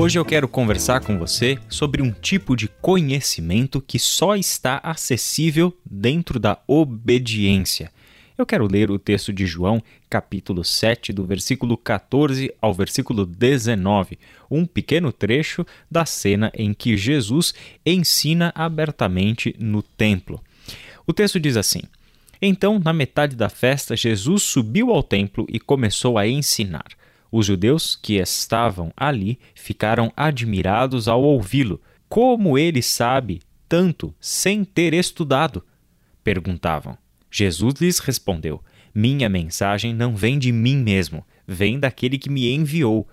Hoje eu quero conversar com você sobre um tipo de conhecimento que só está acessível dentro da obediência. Eu quero ler o texto de João, capítulo 7, do versículo 14 ao versículo 19, um pequeno trecho da cena em que Jesus ensina abertamente no templo. O texto diz assim: Então, na metade da festa, Jesus subiu ao templo e começou a ensinar. Os judeus que estavam ali ficaram admirados ao ouvi-lo. Como ele sabe tanto sem ter estudado? Perguntavam. Jesus lhes respondeu: Minha mensagem não vem de mim mesmo, vem daquele que me enviou.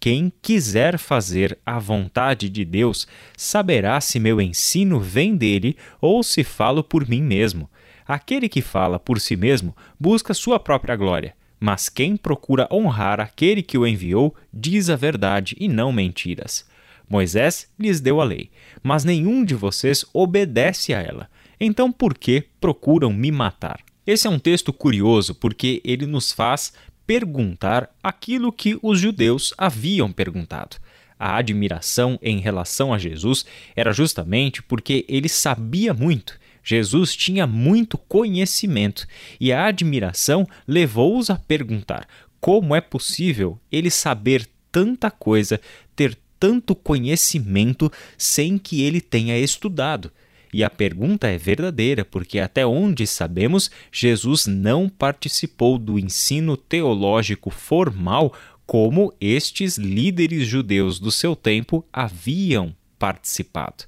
Quem quiser fazer a vontade de Deus saberá se meu ensino vem dele ou se falo por mim mesmo. Aquele que fala por si mesmo busca sua própria glória. Mas quem procura honrar aquele que o enviou diz a verdade e não mentiras. Moisés lhes deu a lei, mas nenhum de vocês obedece a ela. Então por que procuram me matar? Esse é um texto curioso porque ele nos faz perguntar aquilo que os judeus haviam perguntado. A admiração em relação a Jesus era justamente porque ele sabia muito Jesus tinha muito conhecimento e a admiração levou-os a perguntar: como é possível ele saber tanta coisa, ter tanto conhecimento sem que ele tenha estudado? E a pergunta é verdadeira, porque até onde sabemos, Jesus não participou do ensino teológico formal como estes líderes judeus do seu tempo haviam participado.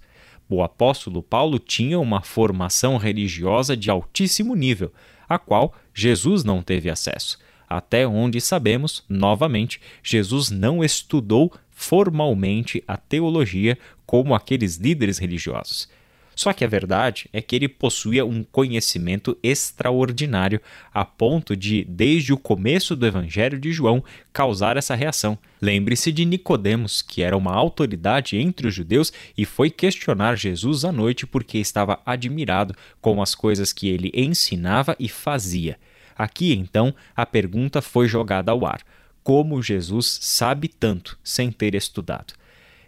O apóstolo Paulo tinha uma formação religiosa de altíssimo nível, a qual Jesus não teve acesso. Até onde sabemos, novamente, Jesus não estudou formalmente a teologia como aqueles líderes religiosos. Só que a verdade é que ele possuía um conhecimento extraordinário, a ponto de, desde o começo do Evangelho de João, causar essa reação. Lembre-se de Nicodemos, que era uma autoridade entre os judeus e foi questionar Jesus à noite porque estava admirado com as coisas que ele ensinava e fazia. Aqui, então, a pergunta foi jogada ao ar: como Jesus sabe tanto sem ter estudado?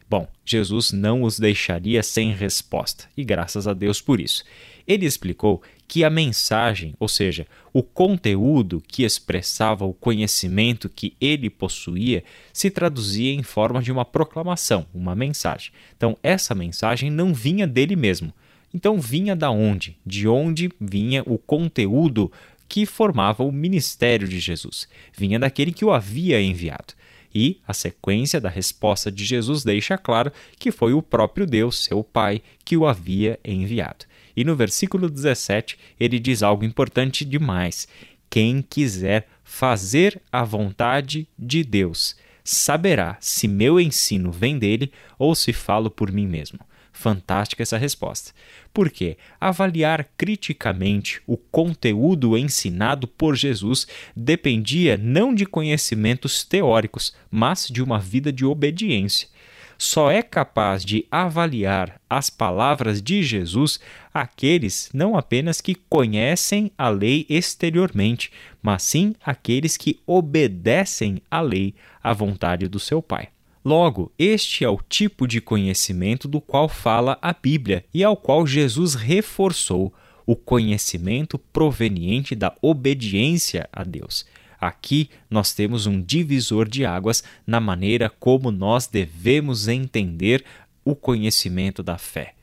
Bom, Jesus não os deixaria sem resposta, e graças a Deus por isso. Ele explicou que a mensagem, ou seja, o conteúdo que expressava o conhecimento que ele possuía, se traduzia em forma de uma proclamação, uma mensagem. Então, essa mensagem não vinha dele mesmo. Então, vinha da onde? De onde vinha o conteúdo que formava o ministério de Jesus? Vinha daquele que o havia enviado. E a sequência da resposta de Jesus deixa claro que foi o próprio Deus, seu Pai, que o havia enviado. E no versículo 17 ele diz algo importante demais: Quem quiser fazer a vontade de Deus saberá se meu ensino vem dele ou se falo por mim mesmo. Fantástica essa resposta. Porque avaliar criticamente o conteúdo ensinado por Jesus dependia não de conhecimentos teóricos, mas de uma vida de obediência. Só é capaz de avaliar as palavras de Jesus aqueles não apenas que conhecem a lei exteriormente, mas sim aqueles que obedecem à lei, à vontade do seu Pai. Logo, este é o tipo de conhecimento do qual fala a Bíblia e ao qual Jesus reforçou o conhecimento proveniente da obediência a Deus. Aqui nós temos um divisor de águas na maneira como nós devemos entender o conhecimento da fé.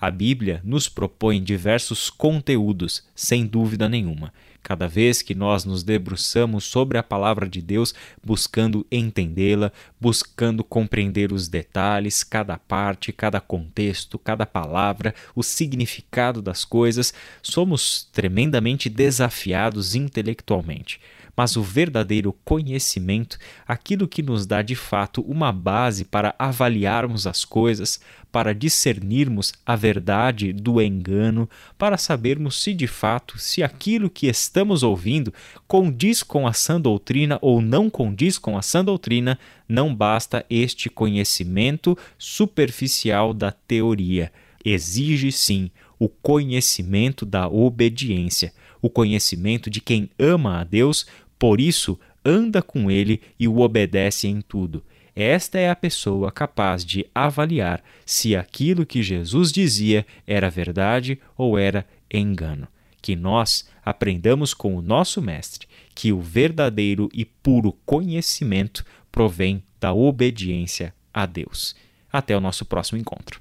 A Bíblia nos propõe diversos conteúdos, sem dúvida nenhuma. Cada vez que nós nos debruçamos sobre a palavra de Deus, buscando entendê-la, buscando compreender os detalhes, cada parte, cada contexto, cada palavra, o significado das coisas, somos tremendamente desafiados intelectualmente. Mas o verdadeiro conhecimento, aquilo que nos dá de fato uma base para avaliarmos as coisas, para discernirmos a verdade do engano, para sabermos se de fato se aquilo que estamos ouvindo condiz com a sã doutrina ou não condiz com a sã doutrina, não basta este conhecimento superficial da teoria. Exige sim o conhecimento da obediência, o conhecimento de quem ama a Deus por isso, anda com ele e o obedece em tudo. Esta é a pessoa capaz de avaliar se aquilo que Jesus dizia era verdade ou era engano. Que nós aprendamos com o nosso Mestre que o verdadeiro e puro conhecimento provém da obediência a Deus. Até o nosso próximo encontro.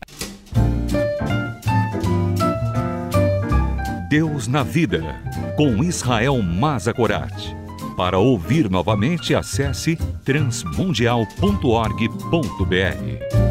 Deus na Vida, com Israel Mazakorat. Para ouvir novamente, acesse transmundial.org.br.